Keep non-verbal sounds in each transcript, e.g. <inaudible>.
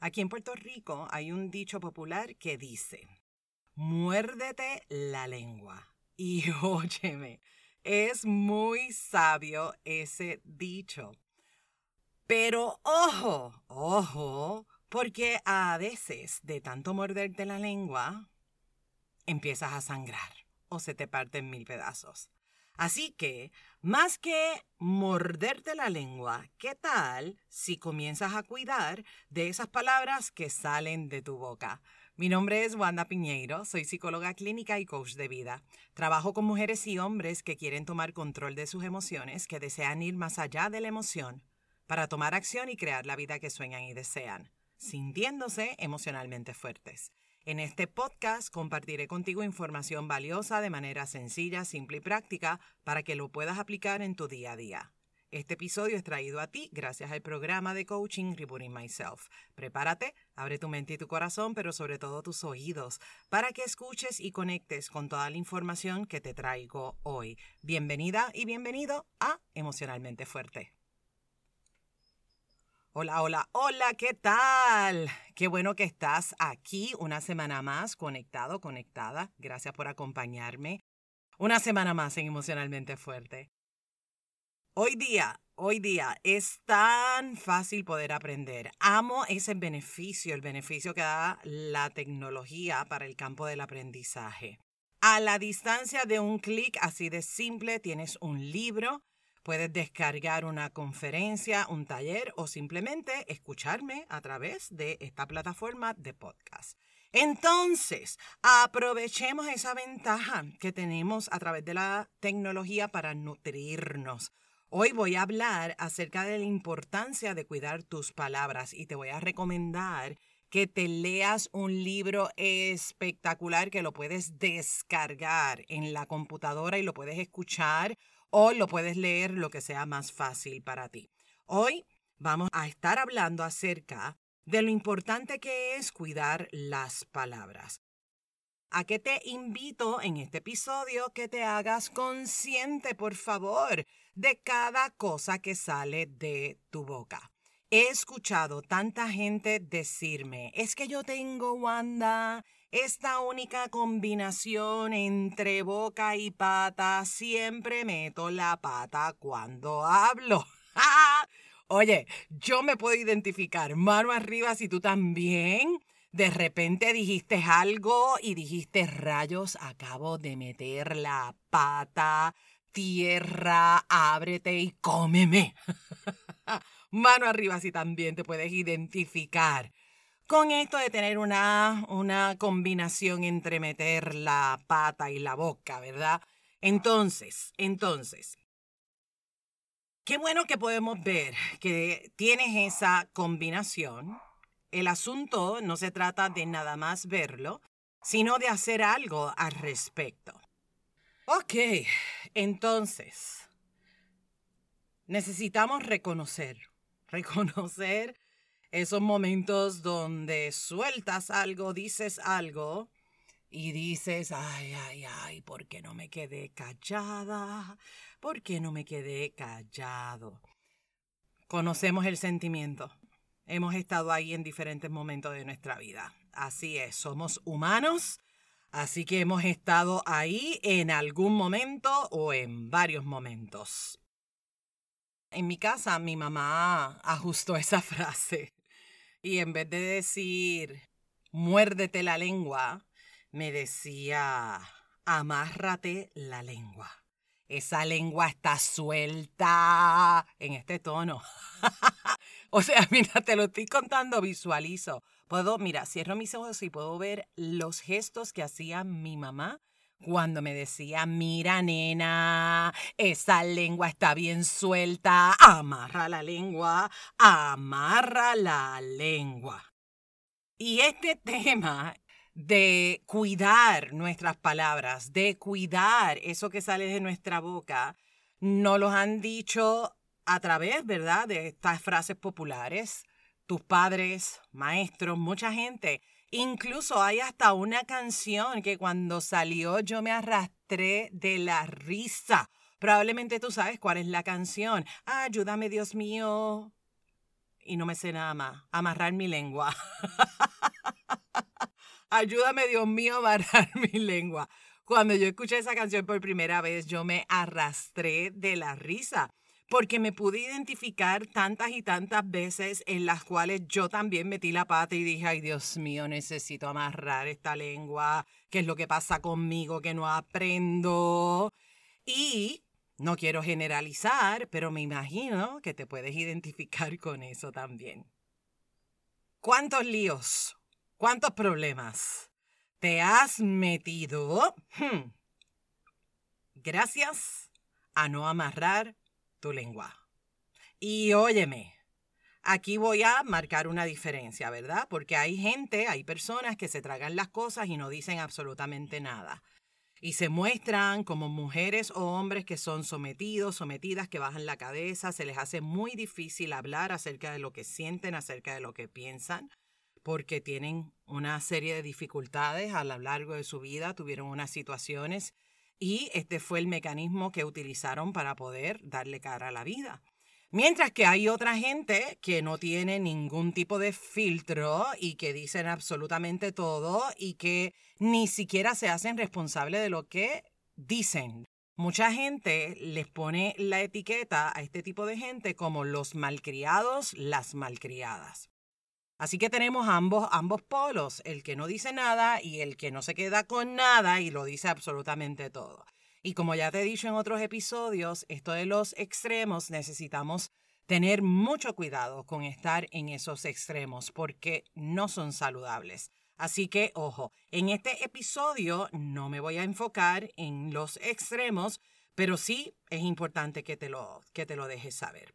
Aquí en Puerto Rico hay un dicho popular que dice, muérdete la lengua. Y <laughs> óyeme, es muy sabio ese dicho. Pero ojo, ojo, porque a veces de tanto morderte la lengua, empiezas a sangrar o se te parte en mil pedazos. Así que, más que morderte la lengua, ¿qué tal si comienzas a cuidar de esas palabras que salen de tu boca? Mi nombre es Wanda Piñeiro, soy psicóloga clínica y coach de vida. Trabajo con mujeres y hombres que quieren tomar control de sus emociones, que desean ir más allá de la emoción, para tomar acción y crear la vida que sueñan y desean, sintiéndose emocionalmente fuertes. En este podcast compartiré contigo información valiosa de manera sencilla, simple y práctica para que lo puedas aplicar en tu día a día. Este episodio es traído a ti gracias al programa de coaching Rebooting Myself. Prepárate, abre tu mente y tu corazón, pero sobre todo tus oídos, para que escuches y conectes con toda la información que te traigo hoy. Bienvenida y bienvenido a Emocionalmente Fuerte. Hola, hola, hola, ¿qué tal? Qué bueno que estás aquí una semana más conectado, conectada. Gracias por acompañarme. Una semana más en Emocionalmente Fuerte. Hoy día, hoy día es tan fácil poder aprender. Amo ese beneficio, el beneficio que da la tecnología para el campo del aprendizaje. A la distancia de un clic así de simple tienes un libro Puedes descargar una conferencia, un taller o simplemente escucharme a través de esta plataforma de podcast. Entonces, aprovechemos esa ventaja que tenemos a través de la tecnología para nutrirnos. Hoy voy a hablar acerca de la importancia de cuidar tus palabras y te voy a recomendar que te leas un libro espectacular que lo puedes descargar en la computadora y lo puedes escuchar o lo puedes leer lo que sea más fácil para ti. Hoy vamos a estar hablando acerca de lo importante que es cuidar las palabras. ¿A qué te invito en este episodio? Que te hagas consciente, por favor, de cada cosa que sale de tu boca. He escuchado tanta gente decirme, es que yo tengo, Wanda, esta única combinación entre boca y pata, siempre meto la pata cuando hablo. <laughs> Oye, yo me puedo identificar mano arriba si tú también. De repente dijiste algo y dijiste rayos, acabo de meter la pata, tierra, ábrete y cómeme. <laughs> mano arriba si también te puedes identificar con esto de tener una, una combinación entre meter la pata y la boca, ¿verdad? Entonces, entonces, qué bueno que podemos ver que tienes esa combinación. El asunto no se trata de nada más verlo, sino de hacer algo al respecto. Ok, entonces, necesitamos reconocer, <laughs> reconocer esos momentos donde sueltas algo, dices algo y dices, ay, ay, ay, ¿por qué no me quedé callada? ¿Por qué no me quedé callado? Conocemos el sentimiento. Hemos estado ahí en diferentes momentos de nuestra vida. Así es, somos humanos. Así que hemos estado ahí en algún momento o en varios momentos. En mi casa mi mamá ajustó esa <laughs> frase y en vez de decir, muérdete la lengua, me decía, amárrate la lengua. Esa lengua está suelta en este tono. <laughs> o sea, mira, te lo estoy contando, visualizo. Puedo, mira, cierro mis ojos y puedo ver los gestos que hacía mi mamá cuando me decía, mira nena, esa lengua está bien suelta, amarra la lengua, amarra la lengua. Y este <laughs> tema de cuidar nuestras palabras, de cuidar eso que sale de nuestra boca, nos lo han dicho a través, ¿verdad?, de estas frases populares, tus padres, maestros, mucha gente Incluso hay hasta una canción que cuando salió yo me arrastré de la risa. Probablemente tú sabes cuál es la canción. Ayúdame, Dios mío. y no me sé nada más. Amarrar mi lengua. <laughs> Ayúdame, Dios mío, a amarrar <laughs> mi lengua. Cuando yo escuché esa canción por primera vez, yo me arrastré de la risa porque me pude identificar tantas y tantas veces en las cuales yo también metí la pata y dije, ay Dios mío, necesito amarrar esta lengua, ¿qué es lo que pasa conmigo que no aprendo? Y no quiero generalizar, pero me imagino que te puedes identificar con eso también. ¿Cuántos líos? ¿Cuántos problemas te has metido? Hmm. Gracias a no amarrar tu lengua. Y óyeme, aquí voy a marcar una diferencia, ¿verdad? Porque hay gente, hay personas que se tragan las cosas y no dicen absolutamente nada. Y se muestran como mujeres o hombres que son sometidos, sometidas, que bajan la cabeza, se les hace muy difícil hablar acerca de lo que sienten, acerca de lo que piensan, porque tienen una serie de dificultades a lo largo de su vida, tuvieron unas situaciones y este fue el mecanismo que utilizaron para poder darle cara a la vida. Mientras que hay otra gente que no tiene ningún tipo de filtro y que dicen absolutamente todo y que ni siquiera se hacen responsables de lo que dicen. Mucha gente les pone la etiqueta a este tipo de gente como los malcriados, las malcriadas. Así que tenemos ambos, ambos polos, el que no dice nada y el que no se queda con nada y lo dice absolutamente todo. Y como ya te he dicho en otros episodios, esto de los extremos necesitamos tener mucho cuidado con estar en esos extremos porque no son saludables. Así que, ojo, en este episodio no me voy a enfocar en los extremos, pero sí es importante que te lo, que te lo dejes saber.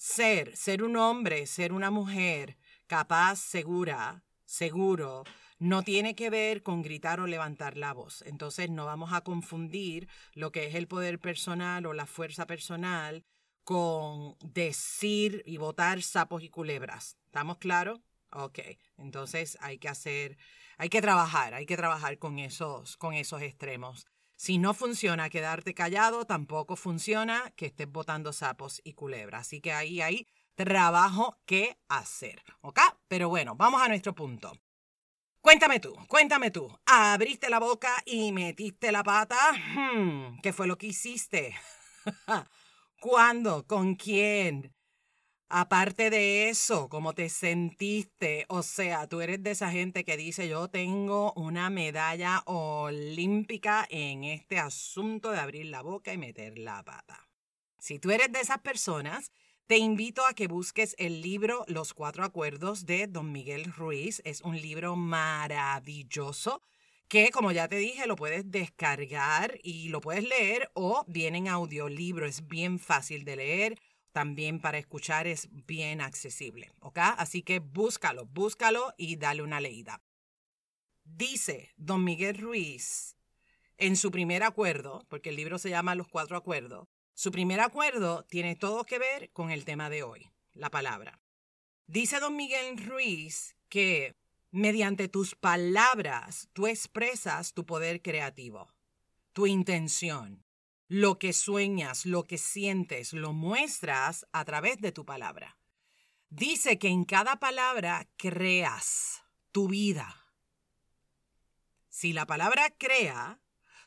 Ser, ser un hombre, ser una mujer capaz, segura, seguro, no tiene que ver con gritar o levantar la voz. Entonces no vamos a confundir lo que es el poder personal o la fuerza personal con decir y votar sapos y culebras. ¿Estamos claros? Ok, entonces hay que hacer, hay que trabajar, hay que trabajar con esos, con esos extremos. Si no funciona quedarte callado, tampoco funciona que estés botando sapos y culebras. Así que ahí hay trabajo que hacer. ¿Ok? Pero bueno, vamos a nuestro punto. Cuéntame tú, cuéntame tú. ¿Abriste la boca y metiste la pata? Hmm, ¿Qué fue lo que hiciste? <laughs> ¿Cuándo? ¿Con quién? Aparte de eso, ¿cómo te sentiste? O sea, tú eres de esa gente que dice, yo tengo una medalla olímpica en este asunto de abrir la boca y meter la pata. Si tú eres de esas personas, te invito a que busques el libro Los Cuatro Acuerdos de Don Miguel Ruiz. Es un libro maravilloso que, como ya te dije, lo puedes descargar y lo puedes leer o viene en audiolibro. Es bien fácil de leer también para escuchar es bien accesible, ¿ok? Así que búscalo, búscalo y dale una leída. Dice don Miguel Ruiz en su primer acuerdo, porque el libro se llama Los Cuatro Acuerdos, su primer acuerdo tiene todo que ver con el tema de hoy, la palabra. Dice don Miguel Ruiz que mediante tus palabras tú expresas tu poder creativo, tu intención, lo que sueñas, lo que sientes, lo muestras a través de tu palabra. Dice que en cada palabra creas tu vida. Si la palabra crea,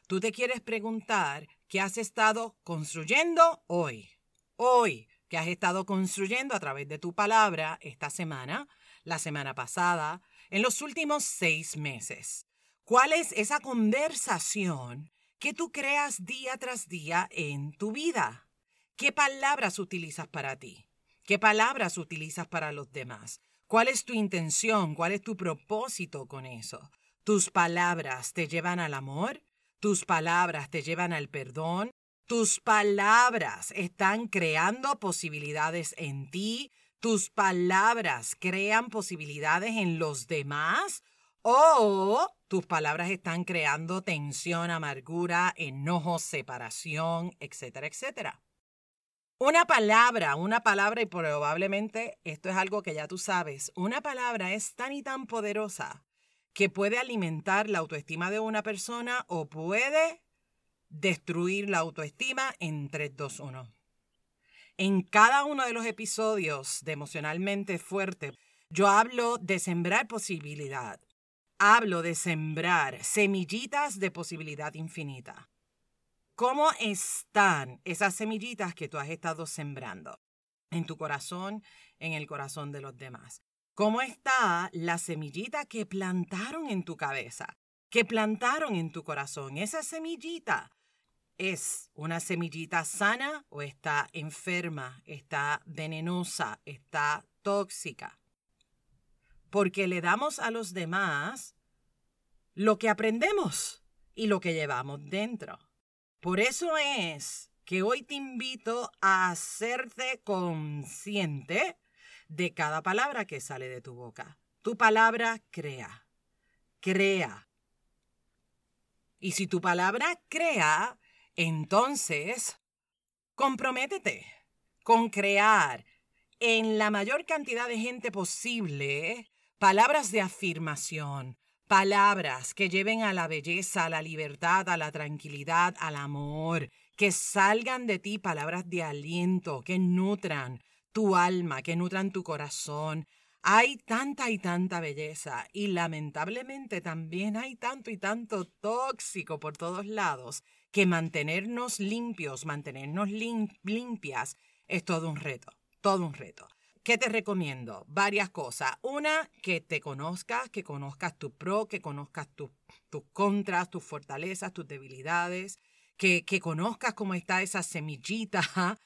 tú te quieres preguntar qué has estado construyendo hoy. Hoy, que has estado construyendo a través de tu palabra esta semana, la semana pasada, en los últimos seis meses. ¿Cuál es esa conversación ¿Qué tú creas día tras día en tu vida? ¿Qué palabras utilizas para ti? ¿Qué palabras utilizas para los demás? ¿Cuál es tu intención? ¿Cuál es tu propósito con eso? ¿Tus palabras te llevan al amor? ¿Tus palabras te llevan al perdón? ¿Tus palabras están creando posibilidades en ti? ¿Tus palabras crean posibilidades en los demás? ¿O tus palabras están creando tensión, amargura, enojo, separación, etcétera, etcétera. Una palabra, una palabra, y probablemente esto es algo que ya tú sabes, una palabra es tan y tan poderosa que puede alimentar la autoestima de una persona o puede destruir la autoestima en 3, 2, 1. En cada uno de los episodios de Emocionalmente Fuerte, yo hablo de sembrar posibilidad. Hablo de sembrar semillitas de posibilidad infinita. ¿Cómo están esas semillitas que tú has estado sembrando en tu corazón, en el corazón de los demás? ¿Cómo está la semillita que plantaron en tu cabeza, que plantaron en tu corazón? Esa semillita es una semillita sana o está enferma, está venenosa, está tóxica. Porque le damos a los demás lo que aprendemos y lo que llevamos dentro. Por eso es que hoy te invito a hacerte consciente de cada palabra que sale de tu boca. Tu palabra crea, crea. Y si tu palabra crea, entonces comprométete con crear en la mayor cantidad de gente posible palabras de afirmación, Palabras que lleven a la belleza, a la libertad, a la tranquilidad, al amor. Que salgan de ti palabras de aliento, que nutran tu alma, que nutran tu corazón. Hay tanta y tanta belleza y lamentablemente también hay tanto y tanto tóxico por todos lados que mantenernos limpios, mantenernos limpias es todo un reto, todo un reto. ¿Qué te recomiendo? Varias cosas. Una, que te conozcas, que conozcas tu pro, que conozcas tus contras, tus fortalezas, tus debilidades, que, que conozcas cómo está esa semillita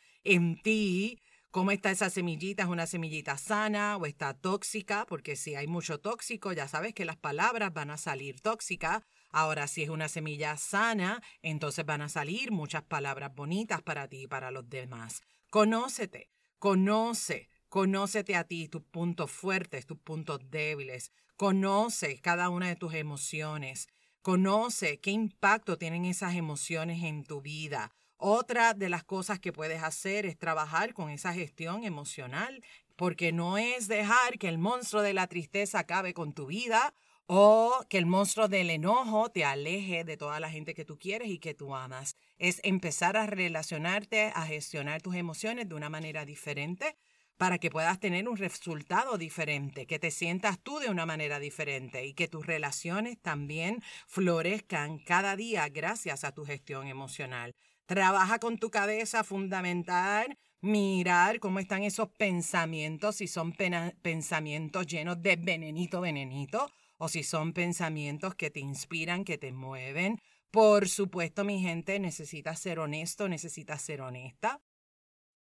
<laughs> en ti, cómo está esa semillita, es una semillita sana o está tóxica, porque si hay mucho tóxico, ya sabes que las palabras van a salir tóxicas. Ahora, si es una semilla sana, entonces van a salir muchas palabras bonitas para ti y para los demás. Conócete, conoce Conócete a ti, tus puntos fuertes, tus puntos débiles. Conoce cada una de tus emociones. Conoce qué impacto tienen esas emociones en tu vida. Otra de las cosas que puedes hacer es trabajar con esa gestión emocional, porque no es dejar que el monstruo de la tristeza acabe con tu vida o que el monstruo del enojo te aleje de toda la gente que tú quieres y que tú amas. Es empezar a relacionarte, a gestionar tus emociones de una manera diferente para que puedas tener un resultado diferente, que te sientas tú de una manera diferente y que tus relaciones también florezcan cada día gracias a tu gestión emocional. Trabaja con tu cabeza fundamental, mirar cómo están esos pensamientos, si son pensamientos llenos de venenito, venenito, o si son pensamientos que te inspiran, que te mueven. Por supuesto, mi gente, necesitas ser honesto, necesitas ser honesta.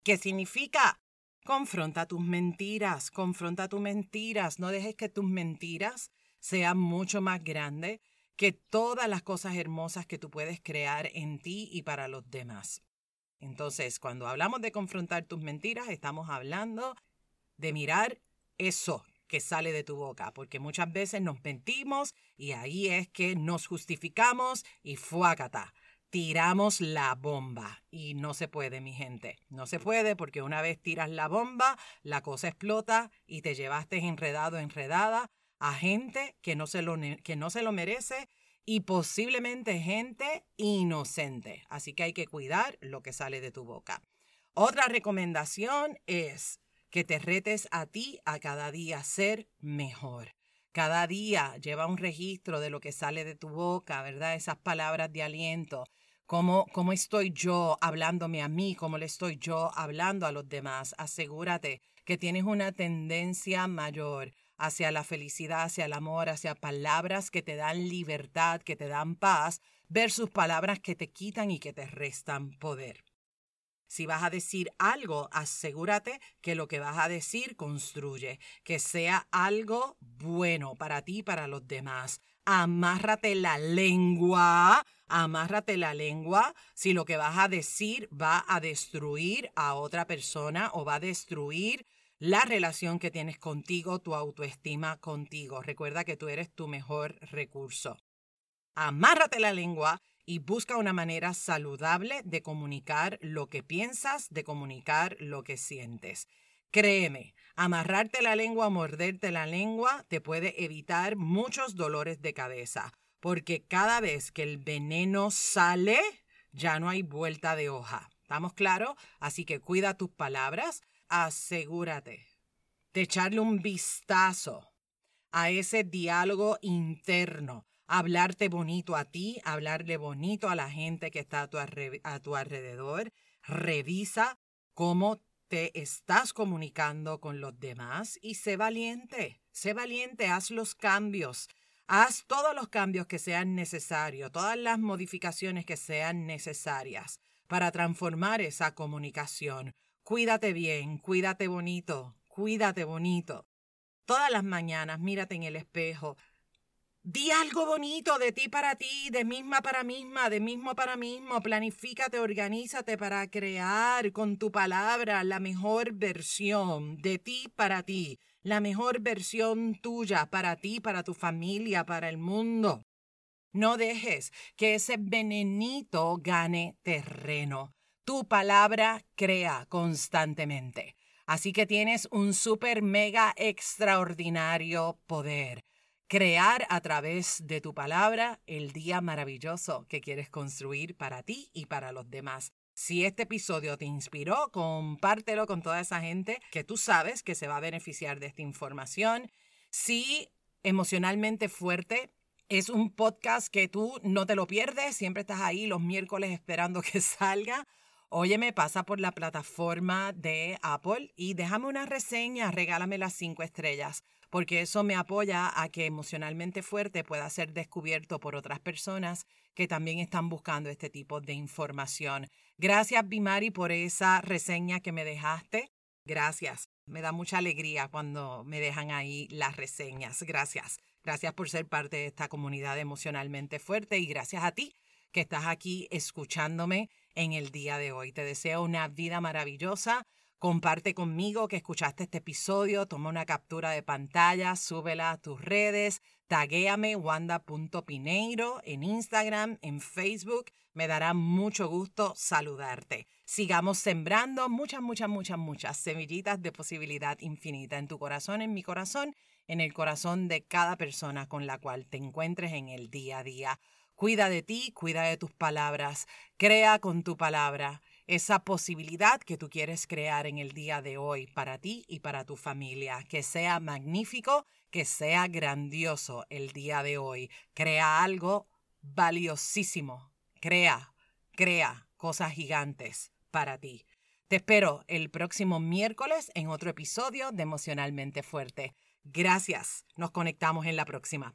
¿Qué significa? Confronta tus mentiras, confronta tus mentiras, no dejes que tus mentiras sean mucho más grandes que todas las cosas hermosas que tú puedes crear en ti y para los demás. Entonces, cuando hablamos de confrontar tus mentiras, estamos hablando de mirar eso que sale de tu boca, porque muchas veces nos mentimos y ahí es que nos justificamos y fuácata tiramos la bomba. Y no se puede, mi gente. No se puede porque una vez tiras la bomba, la cosa explota y te llevaste enredado, enredada a gente que no se lo, que no se lo merece y posiblemente gente inocente. Así que hay que cuidar lo que sale de tu boca. Otra recomendación es que te retes a ti a cada día ser mejor. Cada día lleva un registro de lo que sale de tu boca, ¿verdad? Esas palabras de aliento, ¿Cómo, ¿Cómo estoy yo hablándome a mí? ¿Cómo le estoy yo hablando a los demás? Asegúrate que tienes una tendencia mayor hacia la felicidad, hacia el amor, hacia palabras que te dan libertad, que te dan paz, versus palabras que te quitan y que te restan poder. Si vas a decir algo, asegúrate que lo que vas a decir construye, que sea algo bueno para ti y para los demás. Amárrate la lengua, amárrate la lengua si lo que vas a decir va a destruir a otra persona o va a destruir la relación que tienes contigo, tu autoestima contigo. Recuerda que tú eres tu mejor recurso. Amárrate la lengua y busca una manera saludable de comunicar lo que piensas, de comunicar lo que sientes. Créeme, amarrarte la lengua, morderte la lengua te puede evitar muchos dolores de cabeza, porque cada vez que el veneno sale, ya no hay vuelta de hoja. ¿Estamos claros? Así que cuida tus palabras, asegúrate de echarle un vistazo a ese diálogo interno, hablarte bonito a ti, hablarle bonito a la gente que está a tu, a tu alrededor. Revisa cómo te estás comunicando con los demás y sé valiente, sé valiente, haz los cambios. Haz todos los cambios que sean necesarios, todas las modificaciones que sean necesarias para transformar esa comunicación. Cuídate bien, cuídate bonito, cuídate bonito. Todas las mañanas mírate en el espejo. Di algo bonito de ti para ti, de misma para misma, de mismo para mismo. Planifícate, organízate para crear con tu palabra la mejor versión de ti para ti, la mejor versión tuya para ti, para tu familia, para el mundo. No dejes que ese venenito gane terreno. Tu palabra crea constantemente. Así que tienes un super mega extraordinario poder. Crear a través de tu palabra el día maravilloso que quieres construir para ti y para los demás. Si este episodio te inspiró, compártelo con toda esa gente que tú sabes que se va a beneficiar de esta información. Si emocionalmente fuerte es un podcast que tú no te lo pierdes, siempre estás ahí los miércoles esperando <laughs> que salga. Óyeme, pasa por la plataforma de Apple y déjame una reseña, regálame las cinco estrellas, porque eso me apoya a que emocionalmente fuerte pueda ser descubierto por otras personas que también están buscando este tipo de información. Gracias, Bimari, por esa reseña que me dejaste. Gracias. Me da mucha alegría cuando me dejan ahí las reseñas. Gracias. Gracias por ser parte de esta comunidad emocionalmente fuerte y gracias a ti que estás aquí escuchándome en el día de hoy. Te deseo una vida maravillosa. Comparte conmigo que escuchaste este episodio, toma una captura de pantalla, súbela a tus redes, taguéame wanda.pineiro en Instagram, en Facebook. Me dará mucho gusto saludarte. Sigamos sembrando muchas, muchas, muchas, muchas semillitas de posibilidad infinita en tu corazón, en mi corazón en el corazón de cada persona con la cual te encuentres en el día a día. Cuida de ti, cuida de tus palabras, crea con tu palabra esa posibilidad que tú quieres crear en el día de hoy para ti y para tu familia. Que sea magnífico, que sea grandioso el día de hoy. Crea algo valiosísimo. Crea, crea cosas gigantes para ti. Te espero el próximo miércoles en otro episodio de Emocionalmente Fuerte. Gracias. Nos conectamos en la próxima.